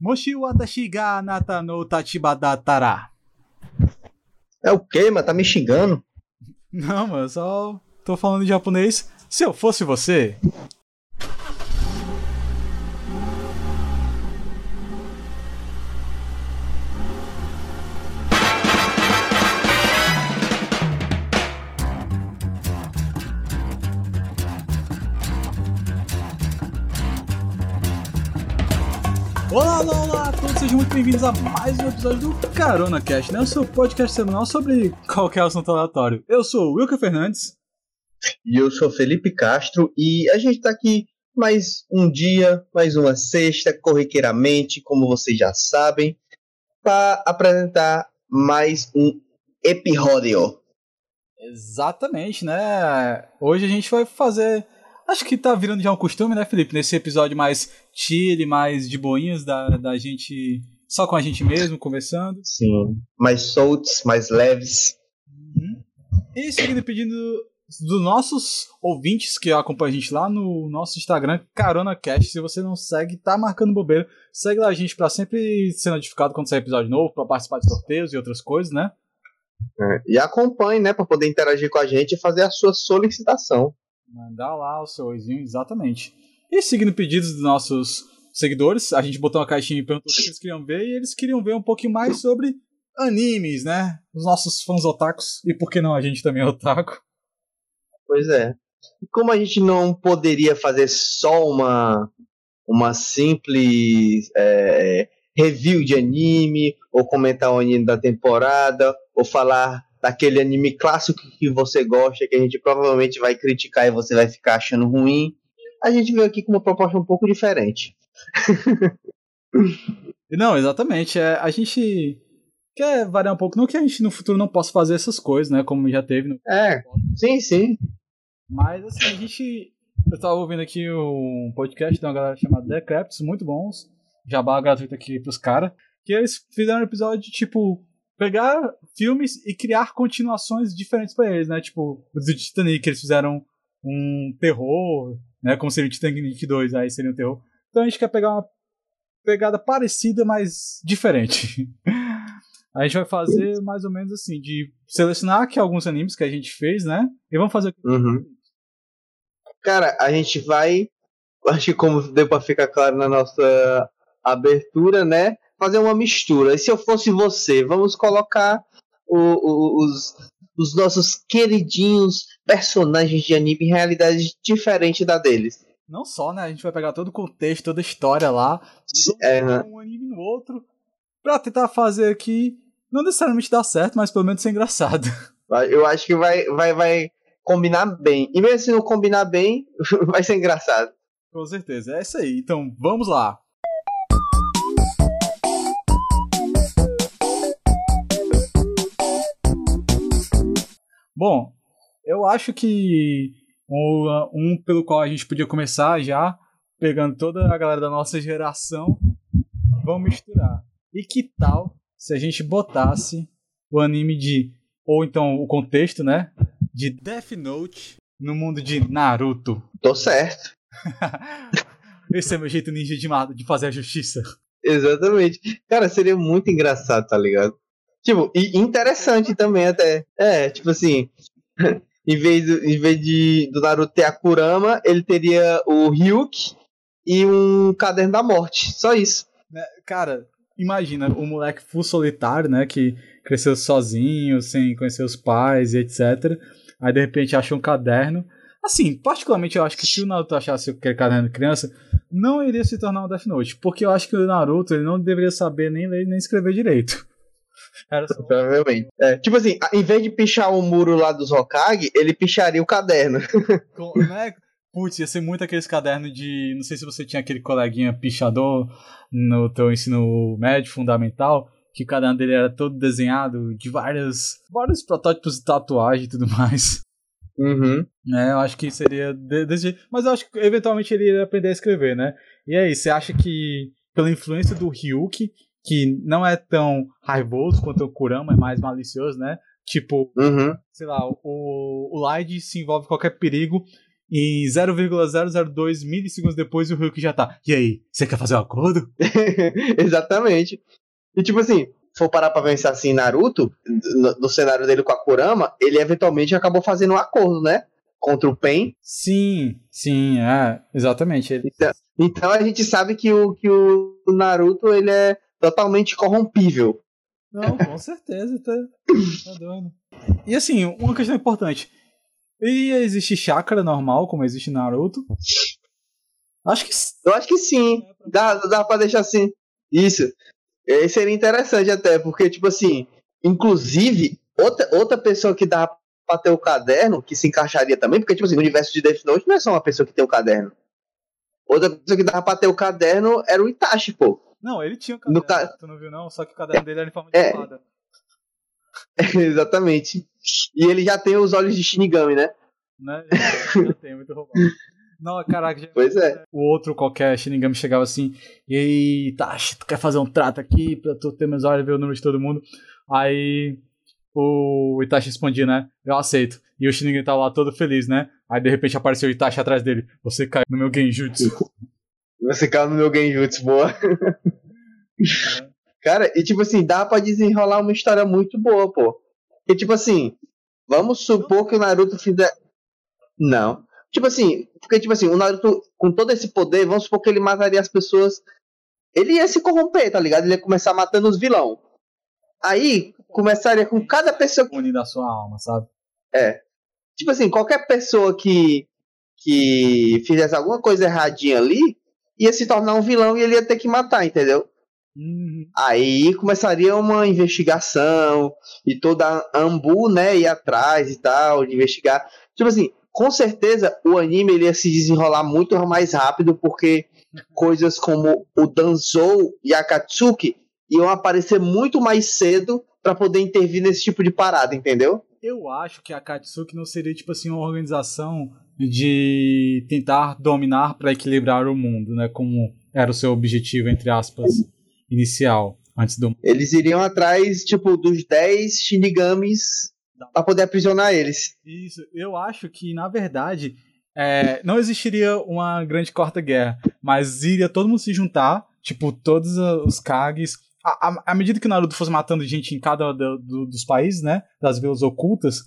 Moshi watashi ga anata no tachiba datara. É o quê, mano? Tá me xingando? Não, mano, eu só tô falando em japonês. Se eu fosse você. Bem-vindos a mais um episódio do Carona Cast, né? O seu podcast semanal sobre qualquer assunto aleatório. Eu sou o Wilker Fernandes. E eu sou Felipe Castro e a gente tá aqui mais um dia, mais uma sexta, corriqueiramente, como vocês já sabem, para apresentar mais um episódio. Exatamente, né? Hoje a gente vai fazer. Acho que tá virando já um costume, né, Felipe? Nesse episódio mais chill, mais de boinhas, da, da gente. Só com a gente mesmo, conversando. Sim, mais soltos, mais leves. Uhum. E seguindo pedindo dos nossos ouvintes que acompanham a gente lá no nosso Instagram, CaronaCast. Se você não segue, tá marcando bobeira. Segue lá a gente pra sempre ser notificado quando sair episódio novo, pra participar de sorteios e outras coisas, né? É, e acompanhe, né, para poder interagir com a gente e fazer a sua solicitação. Mandar lá o seu oizinho, exatamente. E seguindo pedidos dos nossos seguidores, a gente botou uma caixinha e perguntou o que eles queriam ver, e eles queriam ver um pouquinho mais sobre animes, né? Os nossos fãs otakus, e por que não a gente também é otaku. Pois é. E como a gente não poderia fazer só uma, uma simples é, review de anime, ou comentar o anime da temporada, ou falar daquele anime clássico que você gosta, que a gente provavelmente vai criticar e você vai ficar achando ruim, a gente veio aqui com uma proposta um pouco diferente. Não, exatamente. É, a gente quer variar um pouco. Não que a gente no futuro não possa fazer essas coisas, né? Como já teve no. É, sim, sim. Mas assim, a gente. Eu tava ouvindo aqui um podcast de uma galera chamada Decrepts, muito bons. Jabá gratuito aqui pros caras. Que eles fizeram um episódio de tipo. Pegar filmes e criar continuações diferentes pra eles, né? Tipo, o do Titanic, eles fizeram um terror, né? Como seria o Titanic 2, aí seria um terror. Então a gente quer pegar uma pegada parecida, mas diferente. A gente vai fazer mais ou menos assim, de selecionar aqui alguns animes que a gente fez, né? E vamos fazer. Uhum. Cara, a gente vai. Acho que como deu pra ficar claro na nossa abertura, né? Fazer uma mistura. E se eu fosse você, vamos colocar o, o, os, os nossos queridinhos personagens de anime em realidade diferente da deles. Não só, né? A gente vai pegar todo o contexto, toda a história lá, É, um anime no outro, pra tentar fazer aqui, não necessariamente dar certo, mas pelo menos ser engraçado. Eu acho que vai, vai, vai combinar bem. E mesmo se não combinar bem, vai ser engraçado. Com certeza, é isso aí. Então, vamos lá. Bom, eu acho que um, um pelo qual a gente podia começar já, pegando toda a galera da nossa geração, vamos misturar. E que tal se a gente botasse o anime de, ou então o contexto, né, de Death Note no mundo de Naruto? Tô certo. Esse é meu jeito ninja de, de fazer a justiça. Exatamente. Cara, seria muito engraçado, tá ligado? Tipo, e interessante também até. É, tipo assim, em vez, do, em vez de do Naruto ter a Kurama, ele teria o Ryuk e um caderno da morte. Só isso. Né, Cara, imagina o moleque full solitário, né, que cresceu sozinho, sem conhecer os pais e etc. Aí de repente achou um caderno. Assim, particularmente eu acho que se o Naruto achasse aquele caderno de criança, não iria se tornar um Death Note, porque eu acho que o Naruto ele não deveria saber nem ler nem escrever direito. Era só Provavelmente. É, tipo assim, em vez de pichar o muro lá dos Hokage, ele picharia o caderno. Com- né? Putz, ia ser muito aqueles cadernos de. Não sei se você tinha aquele coleguinha pichador no teu ensino médio fundamental, que o caderno dele era todo desenhado de várias, vários protótipos de tatuagem e tudo mais. Uhum. Né? Eu acho que seria de- desse jeito. Mas eu acho que eventualmente ele iria aprender a escrever, né? E aí, você acha que pela influência do Ryuki, que não é tão raivoso quanto o Kurama, é mais malicioso, né? Tipo, Uhum. sei lá, o, o Light se envolve em qualquer perigo em 0,002 milissegundos depois o Hulk já tá. E aí, você quer fazer um acordo? Exatamente. E tipo assim, se for parar pra pensar assim, Naruto, no, no, cenário dele com a Kurama, ele eventualmente acabou fazendo um acordo, né? Contra o Pen. Sim, sim, é, exatamente. Ele... Então, então, a gente sabe que o, que o Naruto ele é totalmente corrompível. Não, com certeza, tá, tá doido. E assim, uma questão importante. Ia existir chakra normal, como existe Naruto? Acho que Eu acho que sim. Dá, dá pra deixar assim. Isso. E seria interessante até, porque, tipo assim, inclusive, outra, outra pessoa que dá pra ter o caderno, que se encaixaria também, porque, tipo assim, no universo de Death Note não é só uma pessoa que tem o caderno. Outra pessoa que dava pra ter o caderno era o Itachi, pô. Não, ele tinha o caderno, ca... tu não viu não? Só que o caderno dele era em forma de é... espada. Exatamente. E ele já tem os olhos de Shinigami, né? Né? Já, já tem, muito roubado. Não, caraca, já... Pois é. O outro qualquer Shinigami chegava assim, e aí, Tashi, tu quer fazer um trato aqui pra tu ter meus olhos e ver o número de todo mundo? Aí o Itachi respondia, né? Eu aceito. E o Shinigami tava lá todo feliz, né? Aí de repente apareceu o Itachi atrás dele. Você caiu no meu genjutsu. Você caiu no meu genjutsu, boa. É. Cara, e tipo assim, dá pra desenrolar uma história muito boa, pô. E tipo assim, vamos supor que o Naruto fizer. Não. Tipo assim, porque tipo assim, o Naruto, com todo esse poder, vamos supor que ele mataria as pessoas. Ele ia se corromper, tá ligado? Ele ia começar matando os vilão. Aí, começaria com cada pessoa. Que... da sua alma, sabe? É. Tipo assim, qualquer pessoa que. que fizesse alguma coisa erradinha ali, ia se tornar um vilão e ele ia ter que matar, entendeu? Uhum. Aí começaria uma investigação e toda a Ambu, né, ir atrás e tal, de investigar. Tipo assim, com certeza o anime ele ia se desenrolar muito mais rápido porque coisas como o Danzou e a Katsuki iam aparecer muito mais cedo para poder intervir nesse tipo de parada, entendeu? Eu acho que a Katsuki não seria tipo assim uma organização de tentar dominar para equilibrar o mundo, né, como era o seu objetivo entre aspas inicial, antes do. Eles iriam atrás, tipo, dos 10 Shinigamis para poder aprisionar eles. Isso, eu acho que, na verdade, é, não existiria uma grande quarta guerra, mas iria todo mundo se juntar, tipo, todos os Kages. À, medida que o Naruto fosse matando gente em cada do, do, dos países, né? Das vilas ocultas,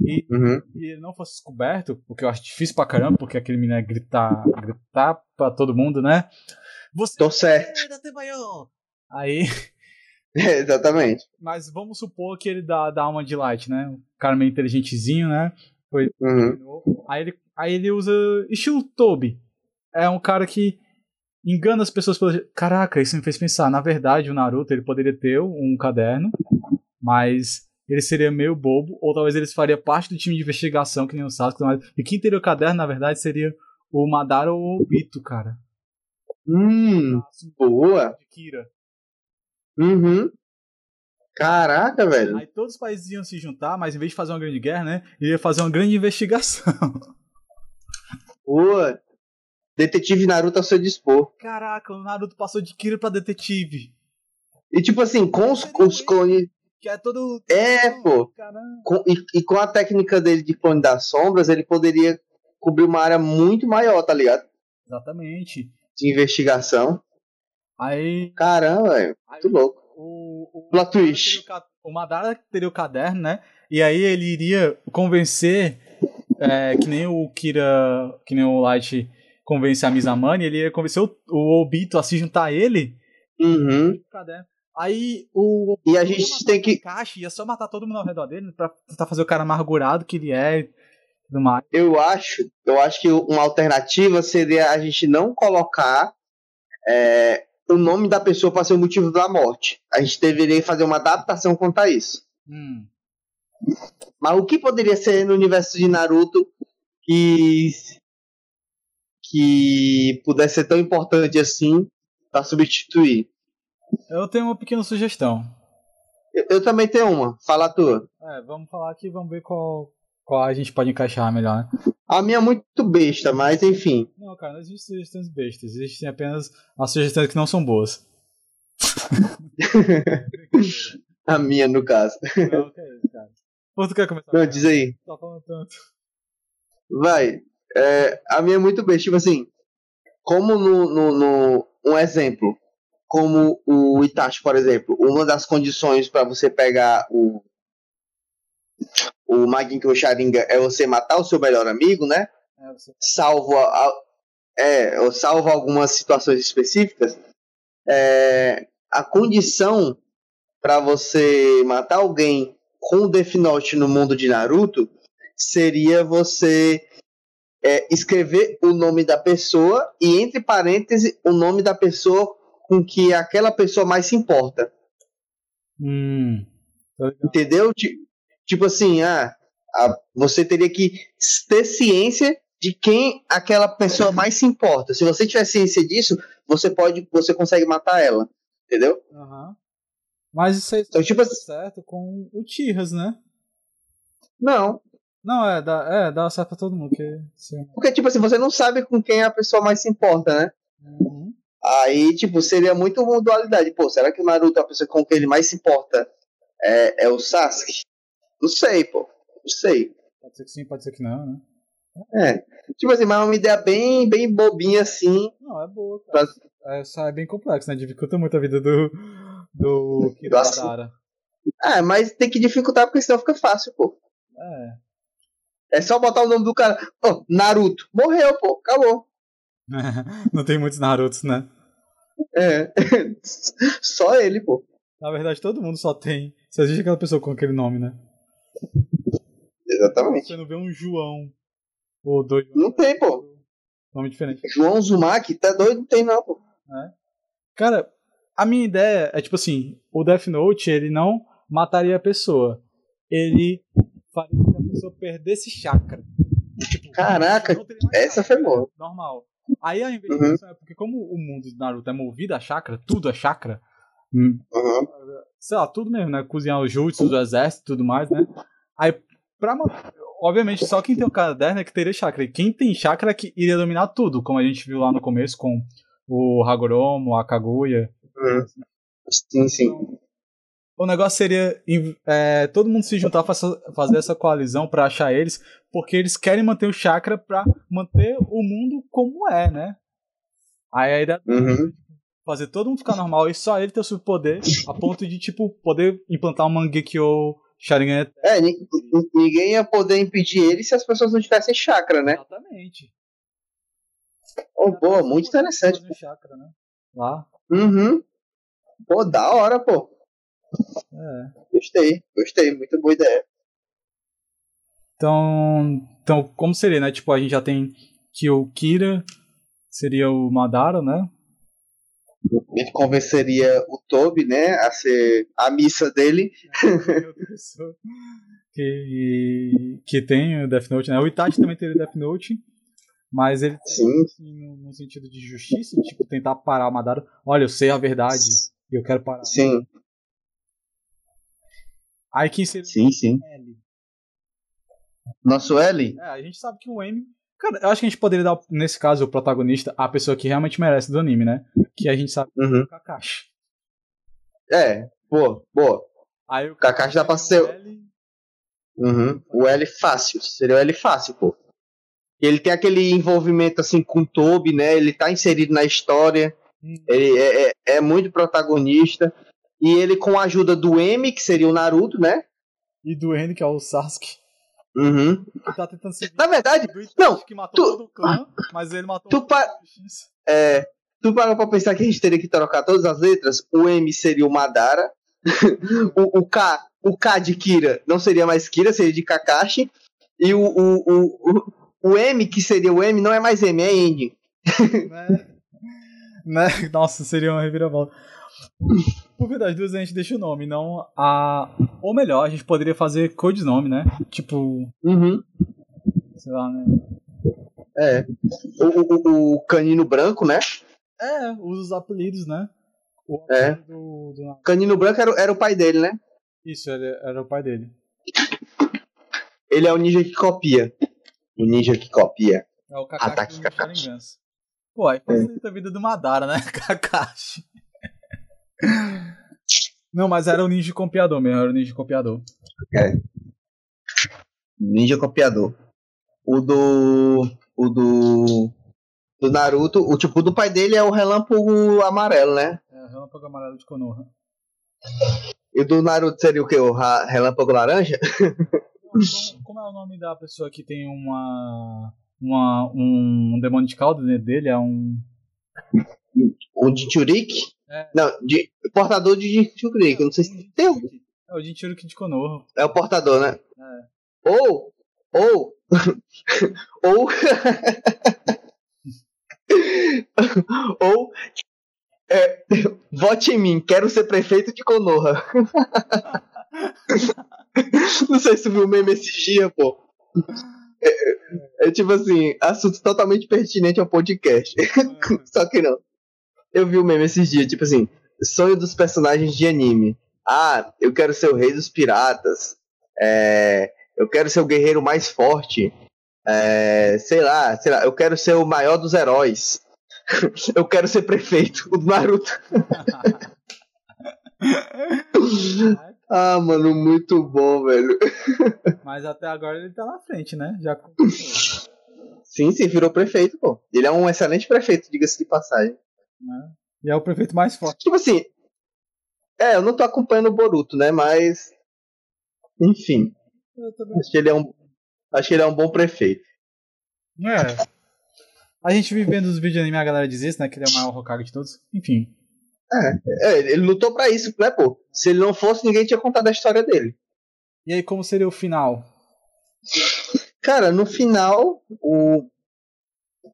e, uhum. e, ele não fosse descoberto, o que eu acho difícil pra caramba, porque aquele menino é gritar, gritar pra todo mundo, né? Você Tô certo. Aí. É, exatamente. Mas vamos supor que ele dá, dá uma de light, né? Um cara meio inteligentezinho, né? Foi. Uhum. Aí, ele, aí ele usa. Estilo Toby. É um cara que engana as pessoas. Pelo... Caraca, isso me fez pensar. Na verdade, o Naruto ele poderia ter um caderno, mas ele seria meio bobo, ou talvez ele faria parte do time de investigação, que nem o Sasuke. E quem teria o caderno, na verdade, seria o Madara ou o Obito, cara. Hum, boa. Kira. Uhum. Caraca, velho. Aí todos os países iam se juntar, mas em vez de fazer uma grande guerra, né? Ia fazer uma grande investigação. Boa. Detetive Naruto ao seu dispor. Caraca, o Naruto passou de Kira pra detetive. E tipo assim, com os, os clones. Que é todo. É, pô. Com, e, e, com a técnica dele de clone das sombras, ele poderia cobrir uma área muito maior, tá ligado? Exatamente de investigação. Aí. Caramba, velho. Muito louco. O, o, Plot twist. O Madara teria o caderno, né? E aí ele iria convencer, é, que nem o Kira, que nem o Light convence a Mizamani, ele ia convencer o, o Obito a se juntar a ele. Uhum. Aí o. E a gente tem que. Caixa, ia só matar todo mundo ao redor dele pra tentar fazer o cara amargurado que ele é do mais. Eu acho, eu acho que uma alternativa seria a gente não colocar é, o nome da pessoa para ser o motivo da morte. A gente deveria fazer uma adaptação quanto a isso. Hum. Mas o que poderia ser no universo de Naruto que que pudesse ser tão importante assim para substituir? Eu tenho uma pequena sugestão. Eu, eu, também tenho uma. Fala a tua. É, vamos falar aqui, vamos ver qual, qual a gente pode encaixar melhor, né? A minha é muito besta, mas enfim. Não, cara, não existem sugestões bestas. Existem apenas as sugestões que não são boas. a minha, no caso. Não, que é isso, cara. Pô, tu quer começar? Não, diz aí. Tá falando tanto. Vai. É, a minha é muito bem, tipo assim, como no, no, no um exemplo, como o Itachi, por exemplo, uma das condições para você pegar o o Maginko Sharingan é você matar o seu melhor amigo, né? É, você- Salvo a, é, salvo algumas situações específicas. É, a condição para você matar alguém com o Death Note no mundo de Naruto seria você é, escrever o nome da pessoa e entre parênteses o nome da pessoa com que aquela pessoa mais se importa. Hum. Entendeu? Ti- Tipo assim, ah, você teria que ter ciência de quem aquela pessoa mais se importa. Se você tiver ciência disso, você pode, você consegue matar ela. Entendeu? Aham. Mas isso aí Então, tipo tá assim, certo com o Tiras, né? não. Não, é, dá, é, dá certo pra todo mundo. Que, sim. Porque, tipo assim, você não sabe com quem a pessoa mais se importa, né? Aí, tipo, seria muito uma dualidade. Pô, será que o Naruto, a pessoa com quem ele mais se importa, é, é o Sasuke? Não sei, pô. Não sei. Pode ser que sim, pode ser que não, né? É. Tipo assim, mas é uma ideia bem, bem bobinha assim. Não, é boa, cara. Pra... É, só é bem complexo, né? Dificulta muito a vida do. Do. Do. Kiradara. Ah, mas tem que dificultar porque senão fica fácil, pô. É. É só botar o nome do cara. Pô, Naruto. Morreu, pô. Acabou. não tem muitos Narutos, né? É. só ele, pô. Na verdade, todo mundo só tem. Só existe aquela pessoa com aquele nome, né? Exatamente. Você não vê um João. Ou dois. Não tem, pô. Nome diferente. João Zumaki, tá doido? Não tem, não, pô. Cara, a minha ideia é tipo assim: o Death Note, ele não mataria a pessoa. Ele faria que a pessoa perdesse chakra. Tipo, Caraca, essa foi boa. Normal. Aí a investigação é porque, como o mundo de Naruto é movido a chakra, tudo é chakra. hum, Uhum. sei lá, tudo mesmo, né? Cozinhar os jutsu do exército e tudo mais, né? Aí, pra Obviamente, só quem tem o caderno é que teria chakra. E quem tem chakra é que iria dominar tudo, como a gente viu lá no começo com o Hagoromo, a Kaguya. Uhum. Sim, sim. O negócio seria é, todo mundo se juntar fazer essa coalizão pra achar eles, porque eles querem manter o chakra pra manter o mundo como é, né? Aí a ideia Uhum. fazer todo mundo ficar normal e só ele ter o superpoder a ponto de, tipo, poder implantar um Mangekyo Sharingan É, ni- ni- ninguém ia poder impedir ele se as pessoas não tivessem chakra, né? Exatamente. Oh, boa, muito interessante. Chakra, né? Lá. Uhum. Pô, da hora, pô. É. Gostei, gostei. Muito boa ideia. Então, então, como seria, né? Tipo, a gente já tem que o Kira seria o Madara, né? Ele convenceria o Toby, né, a ser a missa dele. que, que tem o Death Note, né? O Itachi também o Death Note, mas ele Sim. assim, no, sentido de justiça, tipo, tentar parar o Madara. Olha, eu sei a verdade e eu quero parar. Sim, Aí quem seria sim, sim. L? Nosso L? É, a gente sabe que o M. Cara, eu acho que a gente poderia dar, nesse caso, o protagonista, a pessoa que realmente merece do anime, né? Que a gente sabe que é Uhum. o Kakashi. É, boa, boa. Aí o Kakashi dá pra ser- o L, Uhum. O L fácil, seria o L fácil, pô. Ele tem aquele envolvimento assim com o Toby, né? Ele tá inserido na história, hum, ele é, é, é muito protagonista. E ele, com a ajuda do M, que seria o Naruto, né? E do N, que é o Sasuke, Uhum. que tá tentando se Na verdade, não, que matou tu- todo o clã, mas ele matou tu o pa- é, tu parou pra pensar que a gente teria que trocar todas as letras? O M seria o Madara, o, o K, o K de Kira não seria mais Kira, seria de Kakashi. E o, o, o, o, o M, que seria o M, não é mais M, é N. né? né? Nossa, seria uma reviravolta. Por verdade, duas a gente deixa o nome, não a. Ou melhor, a gente poderia fazer codinome, né? Tipo, Uhum. sei lá, né? É. O, o, o canino branco, né? É, usa os apelidos, né? O É. do, do- canino branco era, o- era o pai dele, né? Isso, ele era o pai dele. Ele é o ninja que copia. O ninja que copia. É o Kakashi Ataque Kakashi. Pô, aí facilita a vida do Madara, né? Kakashi. Não, mas era o ninja copiador mesmo, era o ninja copiador. Ninja copiador. O do. O do. Do Naruto, o tipo do pai dele é o relâmpago amarelo, né? É, relâmpago amarelo de Konoha. E o do Naruto seria o que? O relâmpago laranja? Como, como é o nome da pessoa que tem uma. uma um demônio de cauda dentro dele? É um. O Jinchurik? É. Não, de, portador de Jinchurik. Não sei se tem. um- É o Jinchuriki de Konoha. É o portador, né? É. Ou. Ou. ou. ou. É, vote em mim, quero ser prefeito de Konoha. Não sei se viu o meme esse dia, pô. É, é tipo assim, assunto totalmente pertinente ao podcast. Só que não. Eu vi o meme esses dias, tipo assim, sonho dos personagens de anime. Ah, eu quero ser o rei dos piratas. É, eu quero ser o guerreiro mais forte. É, sei lá, sei lá, eu quero ser o maior dos heróis. eu quero ser prefeito, o Naruto. ah, mano, muito bom, velho. Mas até agora ele tá na frente, né? Já Sim, sim, virou prefeito, pô. Ele é um excelente prefeito, diga-se de passagem. Né? E é o prefeito mais forte. Tipo assim, é, eu não tô acompanhando o Boruto, né, mas enfim, acho que ele é um acho que ele é um bom prefeito. É. A gente vive vendo os vídeos de anime a galera diz isso, né? Que ele é o maior Hokage de todos. Enfim. É, ele ele lutou pra isso, né, pô? Se ele não fosse, ninguém tinha contado a história dele. E aí, como seria o final? Cara, no final, o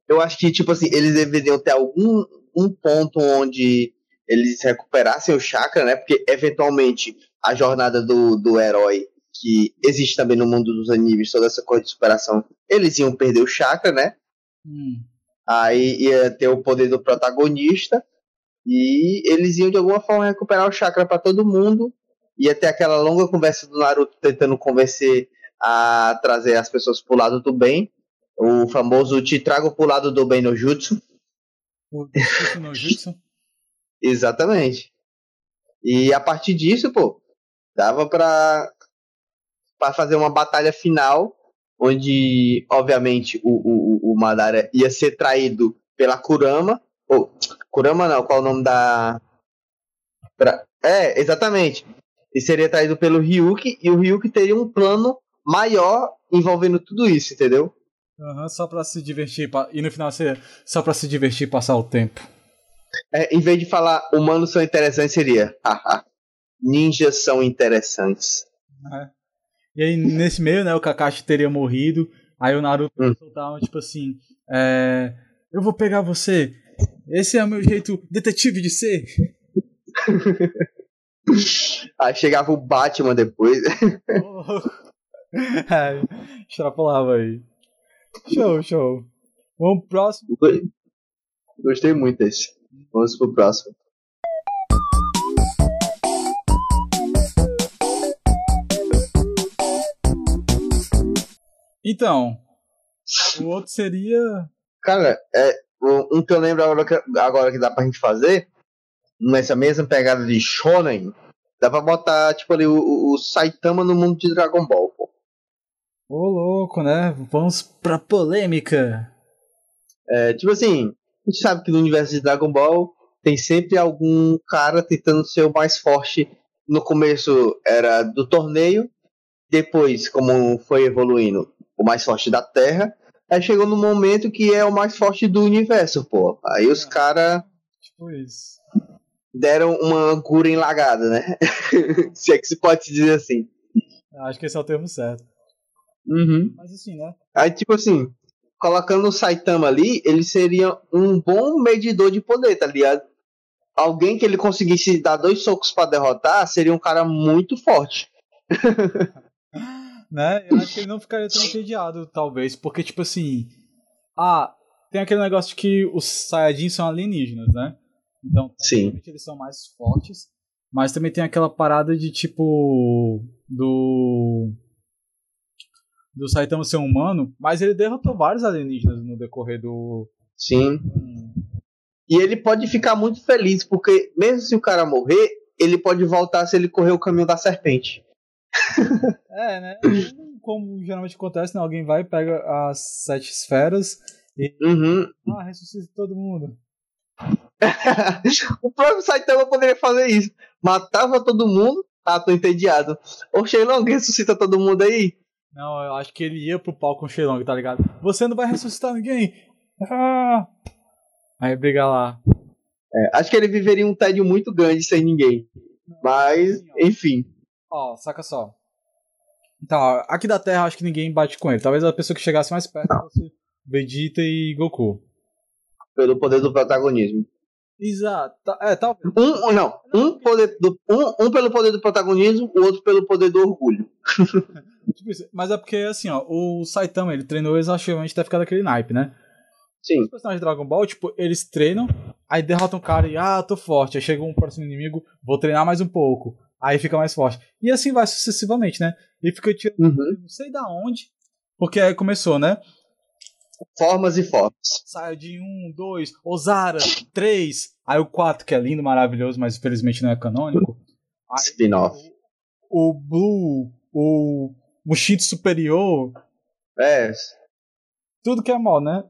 eu acho que tipo assim, eles deveriam ter algum um ponto onde eles recuperassem o chakra, né? Porque eventualmente a jornada do, do herói que existe também no mundo dos animes, toda essa coisa de superação, eles iam perder o chakra, né? Hum. Aí ia ter o poder do protagonista e eles iam de alguma forma recuperar o chakra para todo mundo. Ia ter aquela longa conversa do Naruto tentando convencer a trazer as pessoas pro lado do bem. O famoso te trago pro lado do bem no jutsu. O Jutsu. Exatamente. E a partir disso, pô, dava pra, pra fazer uma batalha final, onde, obviamente, o, o, o Madara ia ser traído pela Kurama. Ou, Kurama não, qual é o nome da. Pra- é, exatamente. E seria traído pelo Ryuki, e o Ryuki teria um plano maior envolvendo tudo isso, entendeu? Aham, só pra se divertir. E no final seria só pra se divertir e passar o tempo. É, em vez de falar humanos são interessantes, seria. haha, Ninjas são interessantes. né? E aí, nesse meio, né, o Kakashi teria morrido. Aí o Naruto Hum. soltava, tipo assim: é, Eu vou pegar você. Esse é o meu jeito detetive de ser. Aí chegava o Batman depois. Louco. Ai, extrapolava aí. Show, show. Vamos pro próximo. Gostei muito desse. Vamos pro próximo. Então, o outro seria. Cara, é, um que eu lembro agora que, agora que dá pra gente fazer, nessa mesma pegada de Shonen, dá pra botar, tipo, ali, o, o- Saitama no mundo de Dragon Ball. Ô, louco, né? Vamos pra polêmica. É, tipo assim, a gente sabe que no universo de Dragon Ball tem sempre algum cara tentando ser o mais forte. No começo era do torneio, depois, como foi evoluindo, o mais forte da Terra. Aí chegou no momento que é o mais forte do universo, pô. Aí os caras Tipo isso. deram uma Guren lagada, né? Se é que se pode dizer assim. Acho que esse é o termo certo. Uhum. Mas assim, né? Aí, tipo assim, colocando o Saitama ali, ele seria um bom medidor de poder, tá ligado? Alguém que ele conseguisse dar dois socos pra derrotar seria um cara muito forte. né? Eu acho que ele não ficaria tão entediado, talvez, porque, tipo assim. Ah, tem aquele negócio de que os Saiyajins são alienígenas, né? Então, Sim. eles são mais fortes. Mas também tem aquela parada de tipo. Do. Do Saitama ser um humano. Mas ele derrotou vários alienígenas no decorrer do. Sim. E ele pode ficar muito feliz, porque mesmo se o cara morrer, ele pode voltar se ele correr o caminho da serpente. É, né? Como geralmente acontece, né? Alguém vai, pega as sete esferas e. Uhum. Ah, ressuscita todo mundo. o próprio Saitama poderia fazer isso. Matava todo mundo. Ah, tô entediado. Ô, Shenlong, ressuscita todo mundo aí. Não, eu acho que ele ia pro palco com o Shenlong, tá ligado? Você não vai ressuscitar ninguém. Ah! Aí briga lá. É, acho que ele viveria um tédio muito grande sem ninguém. Mas, ó. enfim. Ó, saca só. Ó, aqui da Terra acho que ninguém bate com ele. Talvez a pessoa que chegasse mais perto fosse Vegeta e Goku. Pelo poder do protagonismo. Exato. Tá- É, talvez. Um, não, um, poder do, um, um pelo poder do protagonismo, o outro pelo poder do orgulho. Tipo. Mas é porque, assim, ó, o Saitama, ele treinou exaustivamente até ficar daquele naipe, né? Sim. Os personagens de Dragon Ball, tipo, eles treinam, aí derrotam o cara e, ah, tô forte. Aí chega um próximo inimigo, vou treinar mais um pouco. Aí fica mais forte. E assim vai sucessivamente, né? E fica tirando, Uhum. não sei da onde, porque aí começou, né? Formas e formas. Saiyajin 1, 2, Ozara, 3, aí o 4, que é lindo, maravilhoso, mas infelizmente não é canônico. Spin-off. o, o Blue, o Mushito Superior, É. tudo que é mal, né?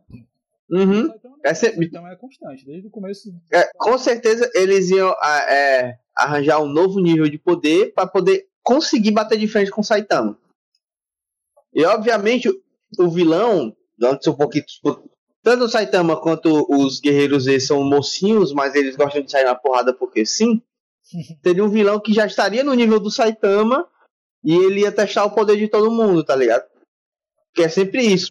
Uhum. É sempre- Então é constante, desde o começo. É, com certeza eles iam é, arranjar um novo nível de poder para poder conseguir bater de frente com o Saitama. E obviamente o, vilão, antes um pouquinho, tanto o Saitama quanto os guerreiros Z são mocinhos, mas eles gostam de sair na porrada porque sim. Teria um vilão que já estaria no nível do Saitama e ele ia testar o poder de todo mundo, tá ligado? Que é sempre isso,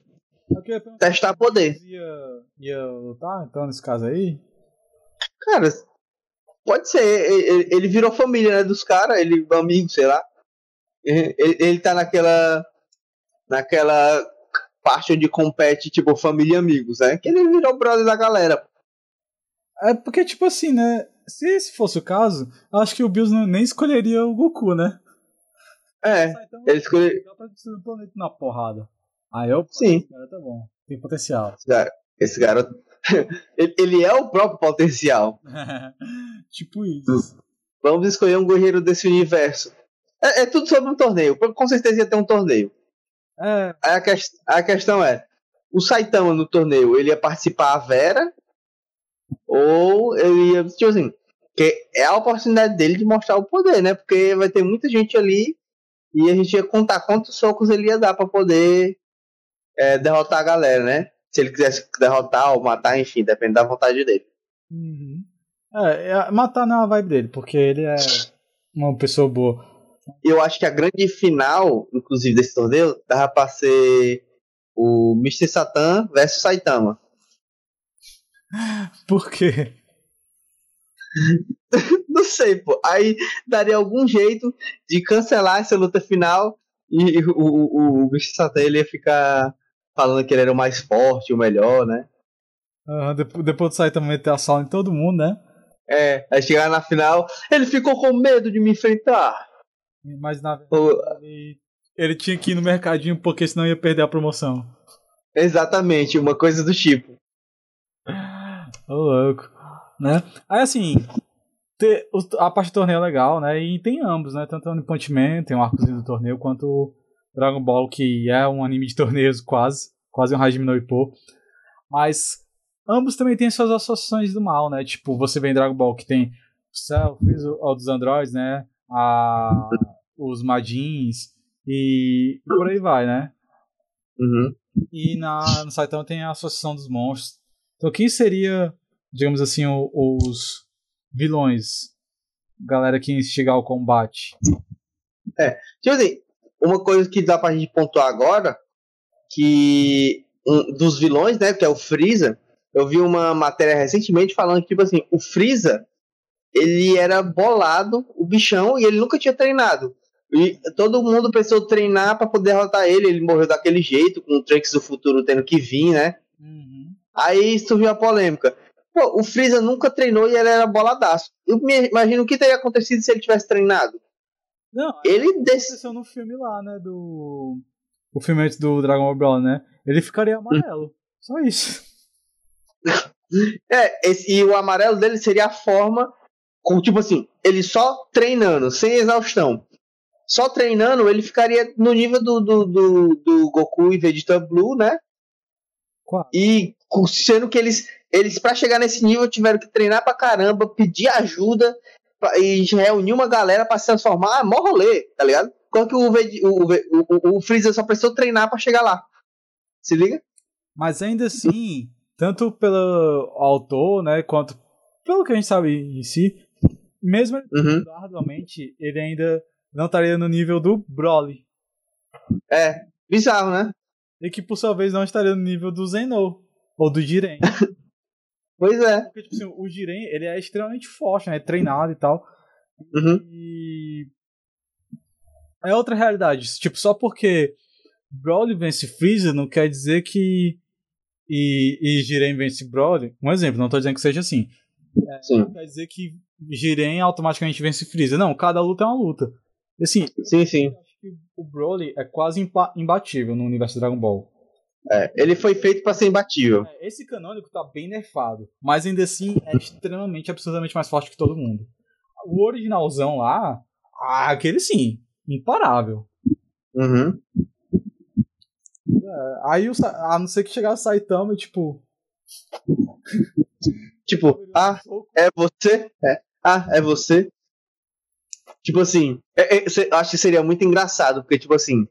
testar poder. Ia, ia lutar, então, nesse caso aí? Cara, pode ser. Ele, ele virou família, né, dos caras, ele amigo, sei lá. Ele, ele tá naquela. naquela parte onde compete, tipo, família e amigos, né? Que ele virou brother da galera. É porque, tipo assim, né? Se esse fosse o caso, acho que o Bills nem escolheria o Goku, né? É, Saitama ele escolhe. dá pra destruir o planeta na porrada. Aí eu. Sim. Cara, tá bom. Tem potencial. Esse cara- Esse garoto. ele, é o próprio potencial. tipo isso. Vamos escolher um guerreiro desse universo. É, é tudo sobre um torneio. Com certeza ia ter um torneio. É, Aí a, a questão é: o Saitama no torneio, ele ia participar a Vera? Ou ele ia. Tipo assim, que é a oportunidade dele de mostrar o poder, né? Porque vai ter muita gente ali e a gente ia contar quantos socos ele ia dar pra poder é, derrotar a galera, né? Se ele quisesse derrotar ou matar, enfim, depende da vontade dele. Uhum. É, é, matar não é a vibe dele, porque ele é uma pessoa boa. Eu acho que a grande final, inclusive, desse torneio, dava pra ser o Mr. Satan versus Saitama. Por quê? Não sei, pô. Aí daria algum jeito de cancelar essa luta final e o, o, o bicho Satan ele ia ficar falando que ele era o mais forte, o melhor, né? Ah, depois, depois do Saitama meter a sala em todo mundo, né? É, aí chegar na final, ele ficou com medo de me enfrentar. Mas na verdade ele, ele tinha que ir no mercadinho porque senão ia perder a promoção. exatamente, uma coisa do tipo. Ô louco. Né? Aí assim, te- o- a parte do torneio é legal, né? E tem ambos, né? Tanto o Punch Man, tem um arcozinho do torneio, quanto o Dragon Ball, que é um anime de torneios quase. Quase um Hajime no Ippo. Mas ambos também têm suas associações do mal, né? Tipo, você vê em Dragon Ball que tem o Cell, o o dos androids, né? A, os Majins e por aí vai, né? Uhum. E na, no Saitama tem a Associação dos Monstros. Então quem seria, digamos assim, o- os vilões? Galera que instigar o combate. Tipo assim, uma coisa que dá pra gente pontuar agora, que um dos vilões, né, que é o Freeza, eu vi uma matéria recentemente falando que, tipo assim, o Freeza, ele era bolado, o bichão, e ele nunca tinha treinado. E todo mundo precisou treinar pra poder derrotar ele, ele morreu daquele jeito, com o Trunks do futuro tendo que vir, né? Aí surgiu a polêmica. Pô, o Freeza nunca treinou e ele era boladaço. Eu me imagino o que teria acontecido se ele tivesse treinado. Não, Ele desse, aconteceu no filme lá, né? Do. O filme antes do Dragon Ball Brawl, né? Ele ficaria amarelo. Só isso. É, esse, e o amarelo dele seria a forma, com, tipo assim, ele só treinando, sem exaustão. só treinando, ele ficaria no nível do, do, do, do Goku e Vegeta Blue, né? Quase. E sendo que eles, eles para chegar nesse nível, tiveram que treinar pra caramba, pedir ajuda pra- e reunir uma galera pra se transformar. Ah, mó rolê, tá ligado? Quanto que o, Veg- o, o, o, o Freezer só precisou treinar pra chegar lá. Se liga? Mas ainda assim, tanto pelo autor, né, quanto pelo que a gente sabe em si, mesmo ele Uhum. arduamente, ele ainda não estaria no nível do Broly. É, bizarro, né? E que por sua vez não estaria no nível do Zenou. Ou do Jiren. Pois é. Porque, tipo assim, o Jiren, ele é extremamente forte, né? É treinado e tal. Uhum. E. É outra realidade. Tipo, só porque Broly vence Freezer não quer dizer que. E, e Jiren vence Broly. Um exemplo, não tô dizendo que seja assim. Sim, Não quer dizer que Jiren automaticamente vence Freezer. Não, cada luta é uma luta. Assim, sim, sim. eu acho que o Broly é quase imbatível no universo de Dragon Ball. É, ele foi feito pra ser imbatível. É, Esse canônico tá bem nerfado, mas ainda assim é extremamente, absurdamente mais forte que todo mundo. O originalzão lá, ah, aquele sim, imparável. Uhum. Aí, o a não ser que chegasse Saitama e tipo. Tipo, ah, é você? É. Ah, é você? Tipo assim, é- é, cê- acho que seria muito engraçado, porque, tipo assim.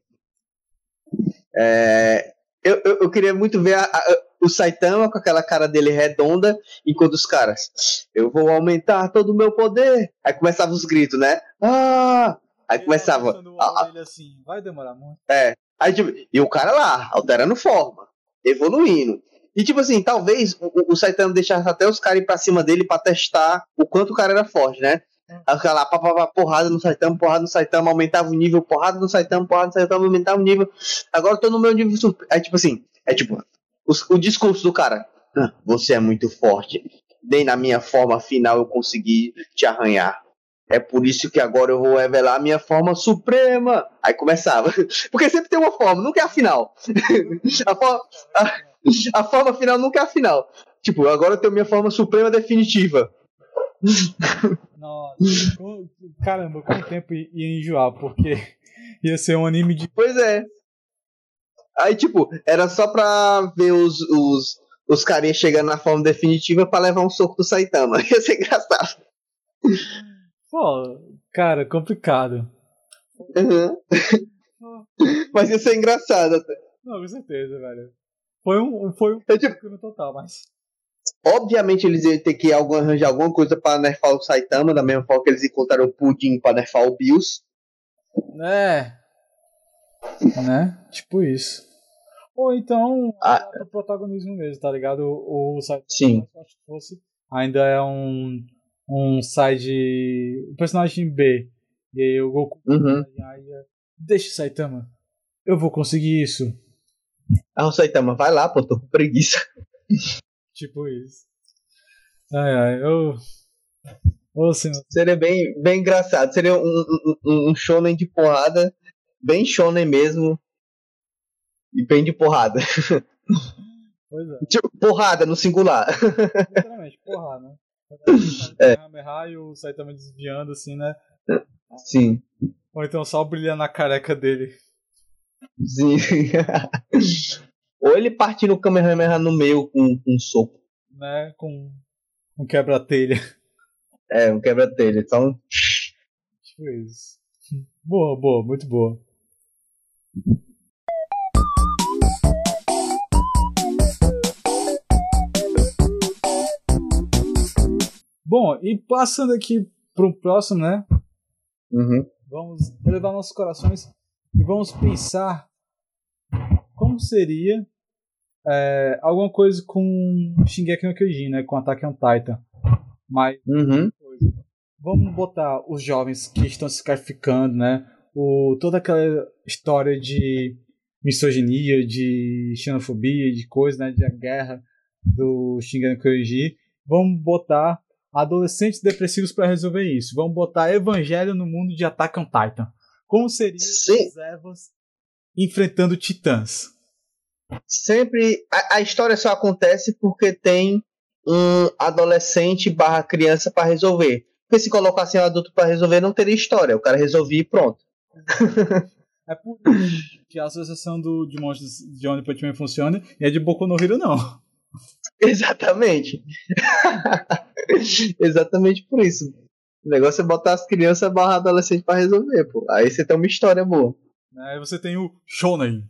é, eu, eu, eu queria muito ver a- a- o Saitama com aquela cara dele redonda, enquanto os caras. Eu vou aumentar todo o meu poder. Aí começavam os gritos, né? Ah! Aí começava. Ele a- ele assim, vai demorar muito. É. Aí, tipo, e o cara lá, alterando forma, evoluindo. E tipo assim, talvez o, o- o Saitama deixasse até os caras ir pra cima dele pra testar o quanto o cara era forte, né? Lá, pá, pá, pá, porrada no Saitama, porrada no Saitama, aumentava o nível, porrada no Saitama, porrada no Saitama, aumentava o nível. Agora eu tô no meu nível. Aí, tipo assim, é tipo, os- o, discurso do cara. "Ah, Você é muito forte. Nem na minha forma final eu consegui te arranhar. É por isso que agora eu vou revelar a minha forma suprema. Aí começava. Porque sempre tem uma forma, nunca é a final. a, forma, a, a forma final nunca é a final. Tipo, agora eu tenho minha forma suprema definitiva. Nossa, com- caramba, com o tempo ia enjoar, porque ia ser um anime de. Pois é. Aí, tipo, era só pra ver os, os, os carinhas chegando na forma definitiva pra levar um soco do Saitama. Ia ser engraçado. Pô, cara, complicado. Uhum. Mas ia ser engraçado até. Não, com certeza, velho. Foi um, foi um É tipo, no total, mas. Obviamente eles iam ter que arranjar alguma coisa pra nerfar o Saitama, da mesma forma que eles encontraram o Pudim pra nerfar o Bills. É. Né? Tipo isso. Ou então, Ah. o protagonismo mesmo, tá ligado? O, o Saitama, Sim. acho que fosse, ainda é um, um side. Um personagem B. E aí o Goku. Uhum. Aí, Deixa o Saitama. Eu vou conseguir isso. Ah, o Saitama, vai lá, pô, tô com preguiça. Tipo isso. Ai, ai, eu. Ô, senhor. Seria bem, bem engraçado. Seria um, um, um- shonen de porrada, bem shonen mesmo. E bem de porrada. Pois é. Tipo, porrada no singular. Literalmente, porra, né? É. E o Saitama desviando assim, né? Sim. Ou então só brilhando na careca dele. Sim. Ou ele partir no Kamehameha no meio com, com um soco. né, com um quebra-telha. É, um quebra-telha. Então, Tipo isso. Boa, boa, muito boa. Bom, e passando aqui pro próximo, né? uhum. Vamos elevar nossos corações e vamos pensar como seria é, alguma coisa com Shingeki no Kyojin, né? Com Attack on Titan. Mas Uhum. Vamos botar os jovens que estão se sacrificando, né? O, toda aquela história de misoginia, de xenofobia, de coisa, né? De guerra do Shingeki no Kyojin. Vamos botar adolescentes depressivos para resolver isso. Vamos botar evangelho no mundo de Attack on Titan. Como seria Sim. os Evas enfrentando titãs? Sempre. A, a história só acontece porque tem um adolescente barra criança pra resolver. Porque se colocasse um adulto pra resolver, não teria história. O cara resolvia e pronto. É por isso que a associação do, de monstros de Punch Man funciona e a de Boku no Hero não. Exatamente. Exatamente por isso. O negócio é botar as crianças barra adolescentes pra resolver, pô. Aí você tem uma história boa. Aí você tem o Shonen.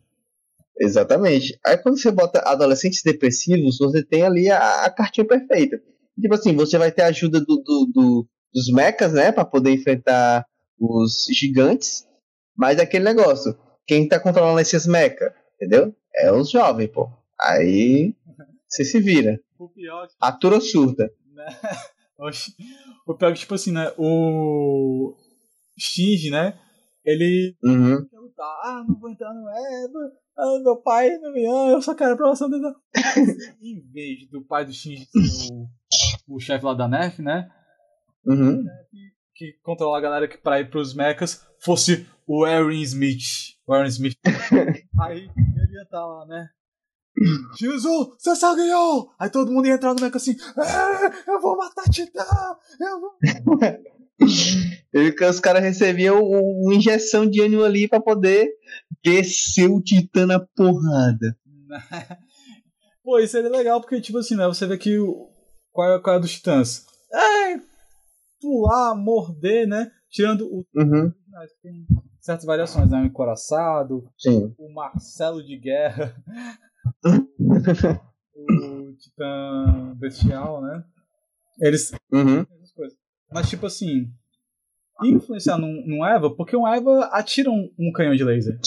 Exatamente. Aí quando você bota adolescentes depressivos, você tem ali a, a cartinha perfeita. Tipo assim, você vai ter a ajuda do, do, do dos mechas, né? Pra poder enfrentar os gigantes. Mas é aquele negócio. Quem tá controlando esses mechas, entendeu? É os jovens, pô. Aí você se vira. O pior que... Atura surda. Né? o pior que, tipo assim, né? O Shinji, né? Ele Uhum. Ah, não vou entrar no Eva. Ah, meu pai não me ama, eu só quero aprovação dele. em vez do pai do Shinji ser o, o chefe lá da Nerf, né? Uhum. Que controla a galera que pra ir pros mechas fosse o Aaron Smith. O Aaron Smith. Aí ele ia estar lá, né? Jesus, você só ganhou! Aí todo mundo ia entrar no mecha assim, "É, eu vou matar Titã! Eu vou... E os caras recebiam um- uma injeção de ânimo ali pra poder descer o Titã na porrada. Pô, isso seria legal porque, tipo assim, né? Você vê que o. Qual é, qual é dos titãs? É. Pular, morder, né? Tirando o. Uhum. Tem certas variações, né? O encoraçado, Sim. o Marcelo de Guerra, o Titã Bestial, né? Eles. Uhum. Mas, tipo assim. Influenciar num, num Eva, porque um Eva atira um, um canhão de laser.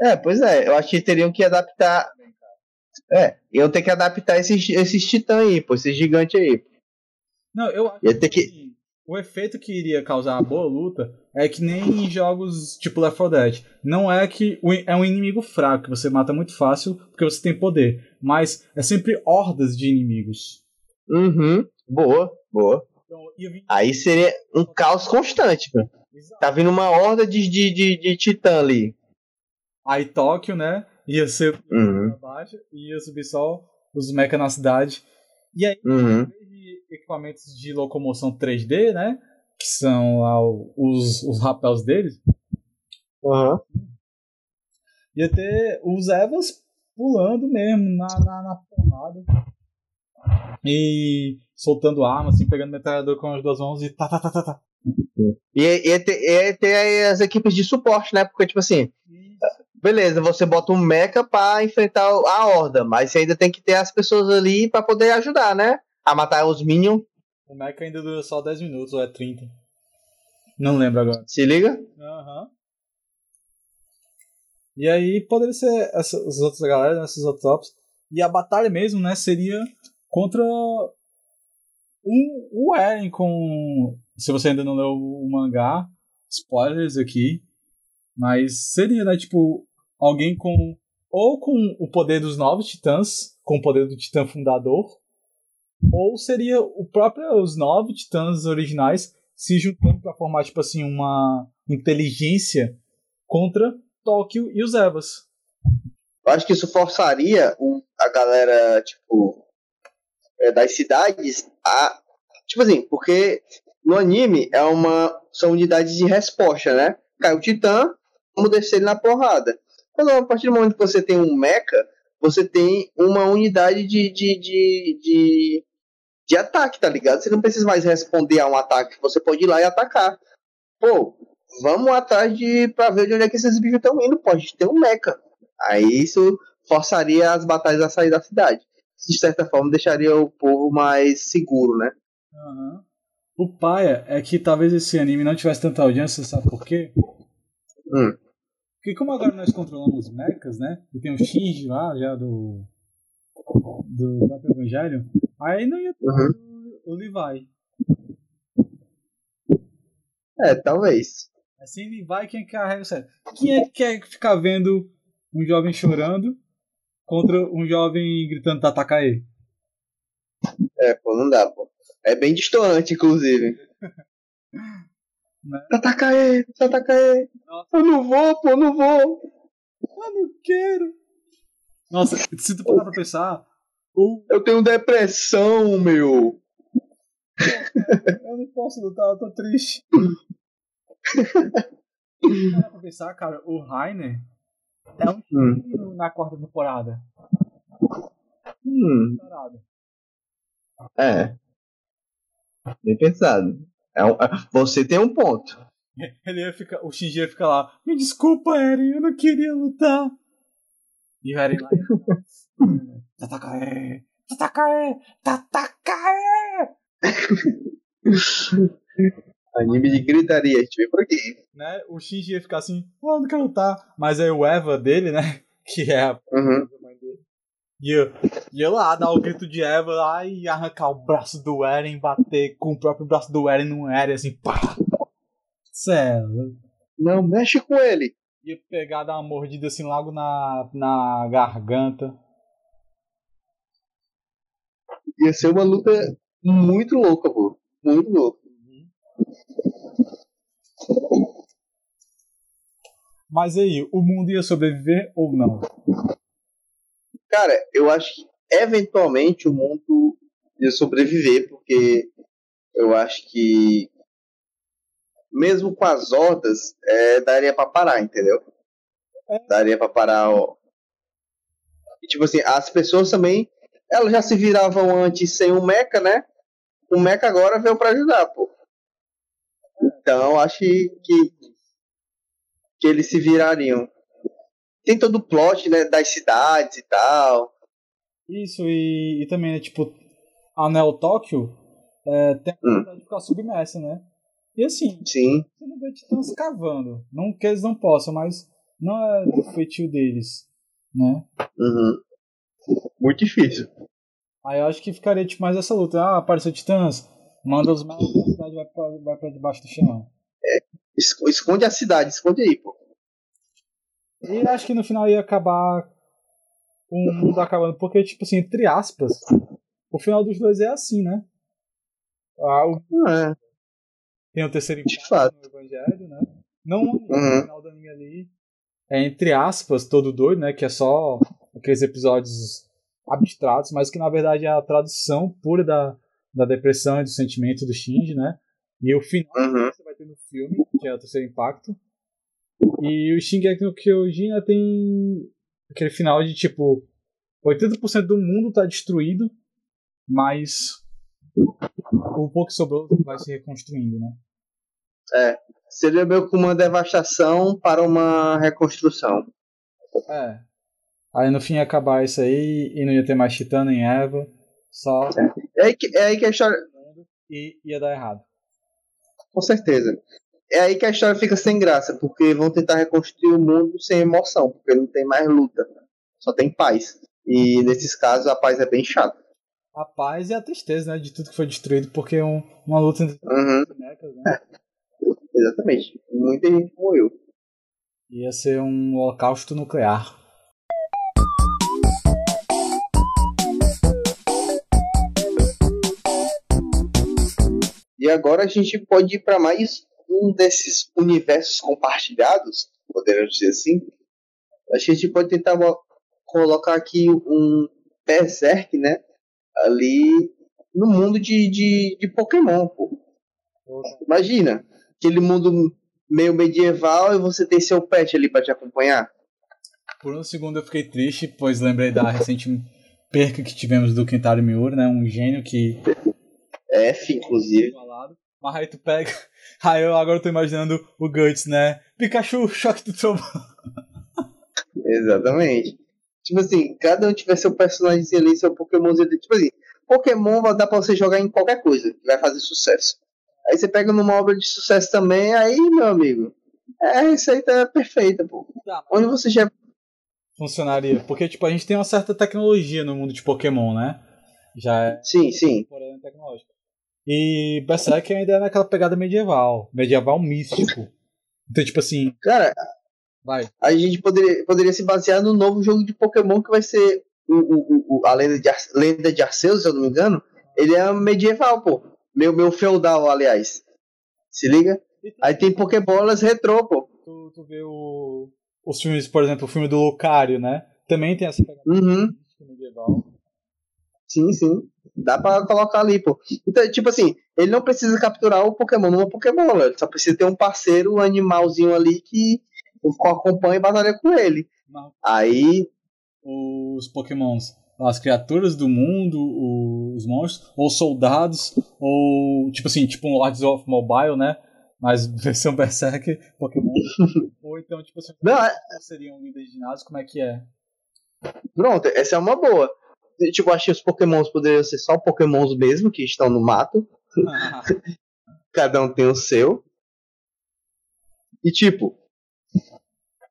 É, pois é, eu acho que teriam que adaptar. É, iam ter que adaptar esses, esses titãs aí, pô, esses gigantes aí. Não, eu acho ter que. assim, o efeito que iria causar a boa luta é que nem em jogos tipo Left 4 Dead. Não é que é um inimigo fraco que você mata muito fácil porque você tem poder, mas é sempre hordas de inimigos. Uhum. Boa, boa. Então, Aí seria um caos constante, pô. Tá vindo uma horda de, de, de, de titã ali. Aí Tóquio, né? Ia ser Uhum. pra baixo e ia subir só os mecha na cidade. E aí, Uhum. de equipamentos de locomoção 3D, né? Que são lá os, os rapéus deles, Uhum. Ia ter os Evas pulando mesmo na, na, na porrada. E soltando arma, assim, pegando metralhador com as duas mãos e tá, tá, tá, tá, tá. E ia ter, ter as equipes de suporte, né? Porque, tipo assim, beleza, você bota um mecha pra enfrentar a horda, mas você ainda tem que ter as pessoas ali pra poder ajudar, né? A matar os minions, O mecha ainda dura só 10 minutos, ou é 30. Não lembro agora. se liga? Aham. E aí poderia ser essas outras galera, né, esses outros tops. E a batalha mesmo, né, seria contra um, o Eren com. Se você ainda não leu o mangá, spoilers aqui. Mas seria, né, tipo, alguém com. Ou com o poder dos novos titãs, com o poder do titã fundador. Ou seria o próprio os nove titãs originais se juntando para formar, tipo assim, uma inteligência contra Tóquio e os Evas. Eu acho que isso forçaria a galera, tipo, é, das cidades a. Tipo assim, porque no anime é uma. São unidades de resposta, né? Cai o titã, vamos descer ele na porrada. Então, a partir do momento que você tem um mecha, você tem uma unidade de, de, de, de, de ataque, tá ligado? Você não precisa mais responder a um ataque, você pode ir lá e atacar. Pô, vamos atrás de pra ver de onde é que esses bichos estão indo, pode ter um mecha. Aí isso forçaria as batalhas a sair da cidade. De certa forma, deixaria o povo mais seguro, né? O paia é que talvez esse anime não tivesse tanta audiência, sabe por quê? Hum. Porque como agora nós controlamos os mechas, né? E tem o Shinji lá, já do. do próprio Evangelho, aí não ia ter Uhum. o, o Levi. É, talvez. Assim, Levi, quem carrega o sério? Quem é que quer ficar vendo um jovem chorando contra um jovem gritando Tatakae? É, pô, não dá, pô. É bem distante, inclusive. Né? Tatakae, Tatakae. Nossa. Eu não vou, pô, eu não vou. Eu não quero. Nossa, se tu parar pra pensar, o Eu tenho depressão, meu. Eu não posso lutar, eu tô triste. Para pra pensar, cara, o Rainer é um Hum. na quarta temporada. Hum, é. Bem pensado. É um- é- você tem um ponto. Ele ia ficar, o Shinji ia ficar lá, me desculpa, Eren, eu não queria lutar. E o Eren lá, Tatakae, Tatakae, Tatakae! Anime de gritaria, a gente vem por aqui. Né? O Shinji ia ficar assim, oh, eu não quero lutar. Mas aí o Eva dele, né, que é a Uhum. mãe dele, ia, ia lá dar o grito de Eva lá e arrancar o braço do Eren, bater com o próprio braço do Eren no Eren, assim, pá! Sério. Não mexe com ele. Ia pegar, dar uma mordida assim logo na, na garganta. Ia ser uma luta muito louca, pô. Muito louca. Mas aí, o mundo ia sobreviver ou não? Cara, eu acho que eventualmente o mundo ia sobreviver, porque eu acho que mesmo com as hordas, é, daria pra parar, entendeu? Daria pra parar. Ó. E, tipo assim, as pessoas também, elas já se viravam antes sem o Mecha, né? O Mecha agora veio pra ajudar, pô. Então, acho que, que eles se virariam. Tem todo o plot, né, das cidades e tal. Isso, e, e também, né, tipo, a Neo Tóquio é, tem a Hum. de ficar submersa, né? E assim, Sim. você não vê titãs cavando. Não que eles não possam, mas não é do feitio deles, né? Uhum. Muito difícil. Aí eu acho que ficaria tipo mais essa luta. Ah, apareceu titãs, manda os magos da cidade vai pra, vai pra debaixo do chão. Es- Esconde a cidade, esconde aí, pô. E acho que no final ia acabar o mundo acabando, porque, tipo assim, entre aspas, o final dos dois é assim, né? Ah, o- É. tem o terceiro impacto no Evangelho, né? Não Uhum. final do anime ali. É entre aspas, todo doido, né? Que é só aqueles episódios abstratos, mas que na verdade é a tradução pura da, da depressão e do sentimento do Shinji, né? E o final Uhum. que você vai ter no filme, que é o terceiro impacto. E o Shingeki no Kyojin tem aquele final de tipo 80% do mundo tá destruído, mas o pouco que sobrou vai se reconstruindo, né? Seria meio que uma devastação para uma reconstrução. É. Aí no fim ia acabar isso aí e não ia ter mais Titã nem Eva, só É aí que, é aí que a história. e ia dar errado. Com certeza. É aí que a história fica sem graça, porque vão tentar reconstruir o mundo sem emoção, porque não tem mais luta. Só tem paz. E nesses casos a paz é bem chata. A paz e a tristeza, né, de tudo que foi destruído, porque é um, uma luta entre Uhum, bonecas, né? exatamente. Muita gente morreu. Ia ser um holocausto nuclear. E agora a gente pode ir para mais um desses universos compartilhados, poderíamos dizer assim. A gente pode tentar colocar aqui um Berserk, né? Ali no mundo de, de, de Pokémon, pô. Imagina, aquele mundo meio medieval e você tem seu pet ali para te acompanhar. Por um segundo eu fiquei triste, pois lembrei da recente perca que tivemos do Kentaro Miura, né? Um gênio que F, inclusive. Mas aí tu pega. Aí eu agora tô imaginando o Guts, né? Pikachu, choque do trovão. Exatamente. Tipo assim, cada um tiver seu personagem ali, seu Pokémon. Tipo assim, Pokémon vai dar pra você jogar em qualquer coisa, que vai fazer sucesso. Aí você pega numa obra de sucesso também, aí, meu amigo, é a receita perfeita, pô. Tá, Onde você já. Funcionaria. Porque, tipo, a gente tem uma certa tecnologia no mundo de Pokémon, né? Já é Sim, sim. tecnológica. E Berserk ainda é naquela pegada medieval. Medieval místico. Então, tipo assim, Cara, vai. a gente poderia, poderia se basear no novo jogo de Pokémon que vai ser o, o, o- a lenda de, Ar- lenda de Arceus, se eu não me engano. Ele é medieval, pô. Meu, meu feudal, aliás. Se liga? Aí tem Pokébolas retrô, pô. Tu, tu vê o, os filmes, por exemplo, o filme do Lucario, né? Também tem essa pegada Uhum. medieval. Sim, sim. Dá pra colocar ali, pô. Então, tipo assim, ele não precisa capturar o Pokémon numa Pokémon, ele só precisa ter um parceiro, um animalzinho ali que acompanha e batalha com ele. Não. Aí, Os Pokémons, as criaturas do mundo, os monstros, ou soldados, ou tipo assim, tipo um Lords of Mobile, né? Mas versão Berserk, Pokémon. ou então, tipo assim, não, é- seriam líderes de ginásio, como é que é? pronto, essa é uma boa. Tipo, acho que os Pokémons poderiam ser só Pokémons mesmo, que estão no mato. Cada um tem o seu. E tipo,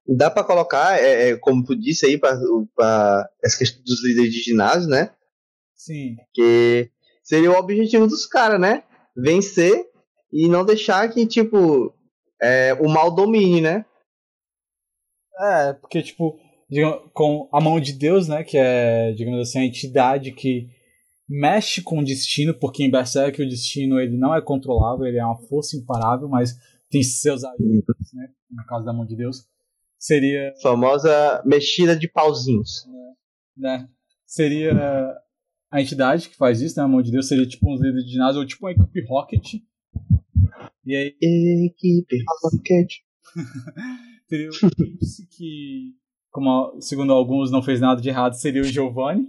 dá pra colocar, é, é, como tu disse aí, pra essa questão dos líderes de ginásio, né? Sim. Que seria o objetivo dos caras, né? Vencer e não deixar que, tipo, é, o mal domine, né? É, porque, tipo, digamos, com a mão de Deus, né? Que é, digamos assim, a entidade que mexe com o destino, porque em Berserk o destino ele não é controlável, ele é uma força imparável, mas tem seus agentes, né? No caso da mão de Deus. Seria, Famosa mexida de pauzinhos. né? Seria a entidade que faz isso, né? A mão de Deus seria tipo uns líderes de ginásio, ou tipo uma equipe Rocket. E aí Equipe Rocket. teria o Eclipse, que, como segundo alguns não fez nada de errado, seria o Giovanni.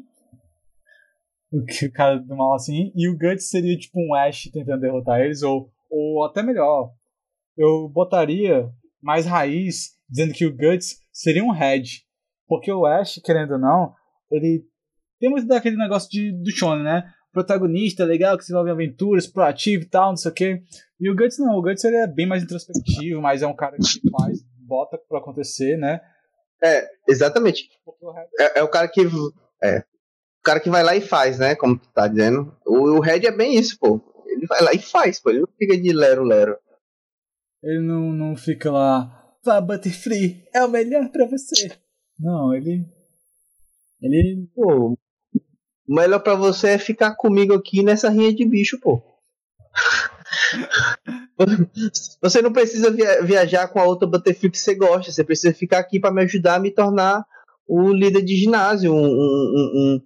O cara do mal assim. E o Guts seria tipo um Ash tentando derrotar eles, ou, ou até melhor. Eu botaria mais raiz, dizendo que o Guts seria um Red. Porque o Ash, querendo ou não, ele tem muito daquele negócio de, do Shonen, né? Protagonista, legal, que se envolve em aventuras, proativo e tal, não sei o quê. E o Guts não, o Guts ele é bem mais introspectivo, mas é um cara que faz, bota pra acontecer, né? É, exatamente. É, é o cara que. É. O cara que vai lá e faz, né? Como tu tá dizendo. O, o Red é bem isso, pô. Ele vai lá e faz, pô. Ele não fica de lero-lero. Ele não, não fica lá, vá Butterfree, é o melhor pra você. Não, ele. Ele. Pô, o melhor pra você é ficar comigo aqui nessa rinha de bicho, pô. Você não precisa via- viajar com a outra Butterfield que você gosta. Você precisa ficar aqui pra me ajudar a me tornar o líder de ginásio. Um, um- um-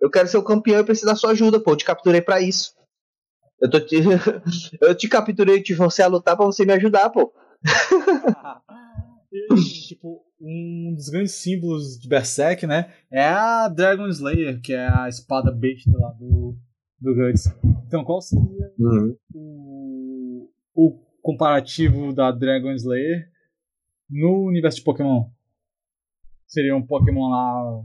Eu quero ser o campeão e preciso da sua ajuda, pô. Eu te capturei pra isso. Eu, tô te... eu te capturei de você a lutar pra você me ajudar, pô. E, tipo, um dos grandes símbolos de Berserk, né? É a Dragon Slayer, que é a espada besta lá do, do Guts. Então, qual seria Uhum. o, o comparativo da Dragon Slayer no universo de Pokémon? Seria um Pokémon lá,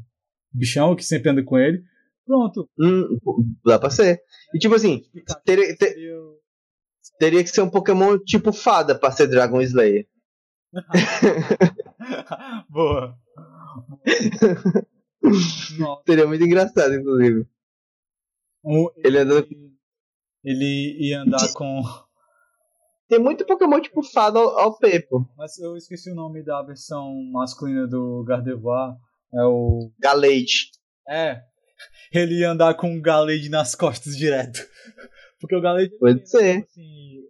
bichão, que sempre anda com ele. Pronto. Hum, dá pra ser. E tipo assim, teria, te- seria o- teria que ser um Pokémon tipo fada pra ser Dragon Slayer. Boa. Nossa. Seria muito engraçado, inclusive. Ele ele ia andar com. Tem muito Pokémon tipo fada ao, ao pé, pô. Mas eu esqueci o nome da versão masculina do Gardevoir. É o. Galade. É. Ele ia andar com um Galade nas costas direto. Porque o Galade. Pode ser. tipo Assim,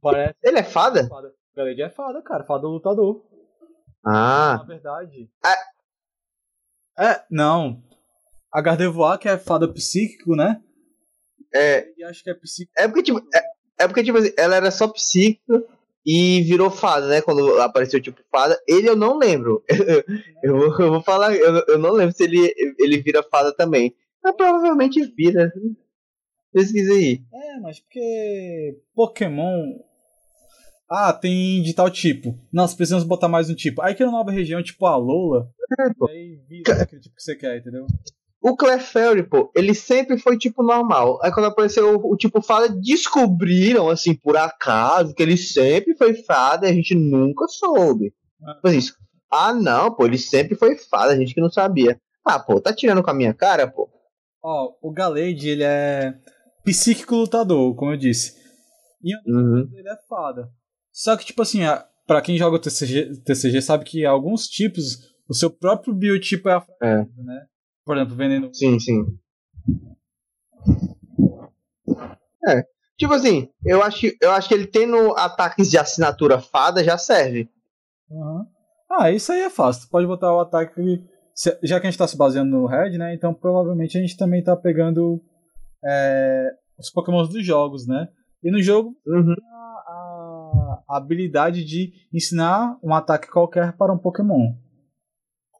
parece. Ele é fada? Fada. O Galade é fada, cara. Fada lutador. Ah, Na verdade. Ah. É, não. A Gardevoir, que é fada psíquico, né? é. E acho que é psíquico. É porque, tipo, é, é porque, tipo assim, ela era só psíquica e virou fada, né? Quando apareceu tipo fada. Ele eu não lembro. eu, vou, eu vou falar, eu, eu não lembro se ele, ele vira fada também. Mas provavelmente vira. Pesquisa aí. É, mas porque Pokémon. Ah, tem de tal tipo. Nós precisamos botar mais um tipo. Aí cria uma nova região, tipo a Lola. É, pô. Aí vira aquele tipo que você quer, entendeu? O Clefairy, pô, ele sempre foi tipo normal. Aí quando apareceu o, o tipo fada, descobriram, assim, por acaso, que ele sempre foi fada e a gente nunca soube. Ah. Tipo assim, ah, não, pô, ele sempre foi fada, a gente que não sabia. Ah, pô, tá tirando com a minha cara, pô. Ó, o Galade, ele é psíquico lutador, como eu disse. E o Uhum. ele é fada. Só que, tipo assim, a- pra quem joga o TCG, TCG sabe que alguns tipos, o seu próprio biotipo é a fraqueza, né? Por exemplo, veneno. Sim, sim. É. Tipo assim, eu acho, que- eu acho que ele tendo ataques de assinatura fada já serve. Uhum. Ah, isso aí é fácil. Tu pode botar o ataque já que a gente tá se baseando no Red, né? Então provavelmente a gente também tá pegando é, os Pokémons dos jogos, né? E no jogo Uhum. a, a habilidade de ensinar um ataque qualquer para um Pokémon.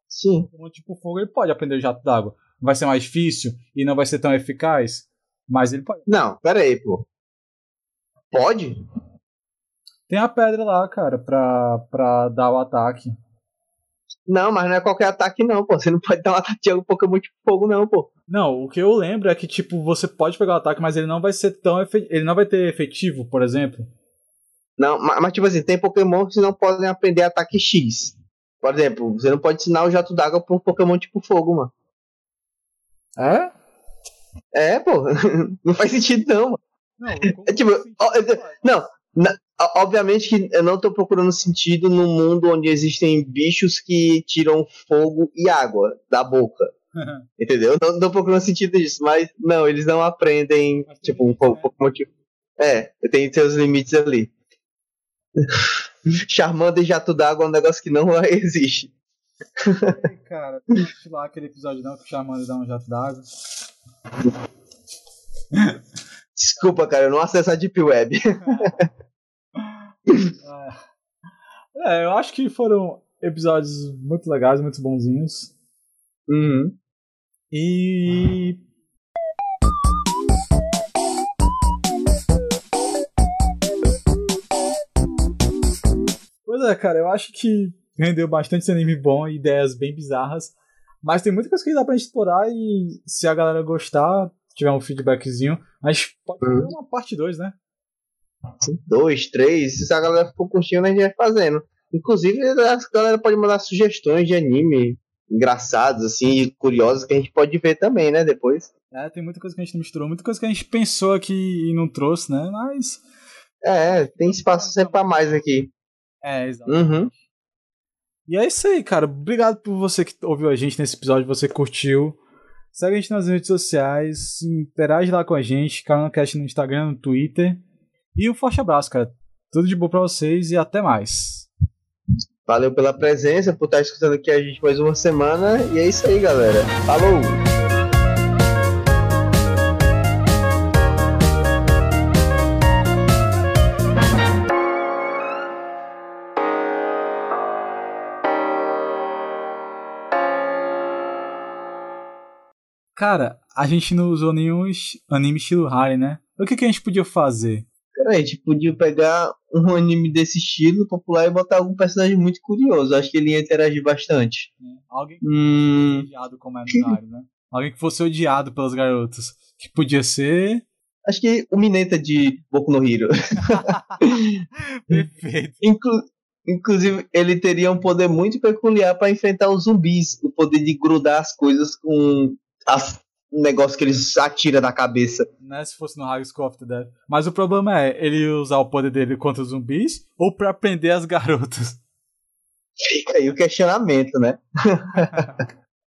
Sim. Pokémon tipo fogo ele pode aprender o jato d'água. Vai ser mais difícil e não vai ser tão eficaz, mas ele pode. Não, pera aí, pô. Pode? Tem a pedra lá, cara, pra, pra dar o ataque. Não, mas não é qualquer ataque, não, pô. Você não pode dar um ataque de algum Pokémon tipo fogo, não, pô. Não, o que eu lembro é que, tipo, você pode pegar o ataque, mas ele não vai ser tão efe... ele não vai ter efetivo, por exemplo. Não, mas, mas, tipo assim, tem Pokémon que não podem aprender ataque X. Por exemplo, você não pode ensinar o jato d'água pra um Pokémon tipo fogo, mano. É? É, pô. não faz sentido, não, mano. Não, É tipo, ó, é- não, na- ó, obviamente que eu não tô procurando sentido num mundo onde existem bichos que tiram fogo e água da boca. Entendeu? Eu Não tô procurando sentido disso, mas não, eles não aprendem, Mas tipo, um né? Pokémon tipo. É, tem seus limites ali. Charmander e jato d'água é um negócio que não existe. Ei, cara, não assisti lá aquele episódio não que o Charmander dá um jato d'água. Desculpa, cara, eu não acesso a Deep Web. É, eu acho que foram episódios muito legais, muito bonzinhos. Uhum. E. Cara, eu acho que rendeu bastante anime bom e ideias bem bizarras. Mas tem muita coisa que dá pra gente explorar e se a galera gostar, tiver um feedbackzinho, a gente pode fazer Uhum. uma parte 2, né? Dois, três, se a galera ficou curtindo, a gente vai fazendo. Inclusive, a galera pode mandar sugestões de anime engraçados, assim, e curiosos que a gente pode ver também, né, depois. É, tem muita coisa que a gente misturou, muita coisa que a gente pensou aqui e não trouxe, né? Mas. É, tem espaço sempre pra mais aqui. É, exato. Uhum. E é isso aí, cara. Obrigado por você que ouviu a gente nesse episódio, você curtiu. Segue a gente nas redes sociais, interage lá com a gente, Caranocast no Instagram, no Twitter. E um forte abraço, cara. Tudo de bom pra vocês e até mais. Valeu pela presença, por estar escutando aqui a gente mais uma semana. E é isso aí, galera. Falou! Cara, a gente não usou nenhum anime estilo Harry, né? O que, que a gente podia fazer? Cara, a gente podia pegar um anime desse estilo popular e botar algum personagem muito curioso. Acho que ele ia interagir bastante. Alguém que Hum. fosse odiado como é no Harry, né? Alguém que fosse odiado pelas garotas. Que podia ser. Acho que o Mineta de Boku no Hero. Perfeito. Inclu- inclusive, ele teria um poder muito peculiar para enfrentar os zumbis. O poder de grudar as coisas com as- um negócio que eles atiram da cabeça. Né, se fosse no High School of the Dead. Mas o problema é ele usar o poder dele contra os zumbis ou pra prender as garotas. Fica aí o questionamento, né?